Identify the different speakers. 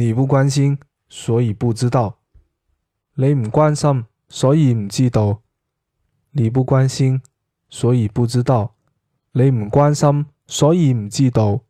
Speaker 1: 你不关心所以不知道。你唔关心所以唔知道。你不关心所以不知道。你唔关心所以唔知道。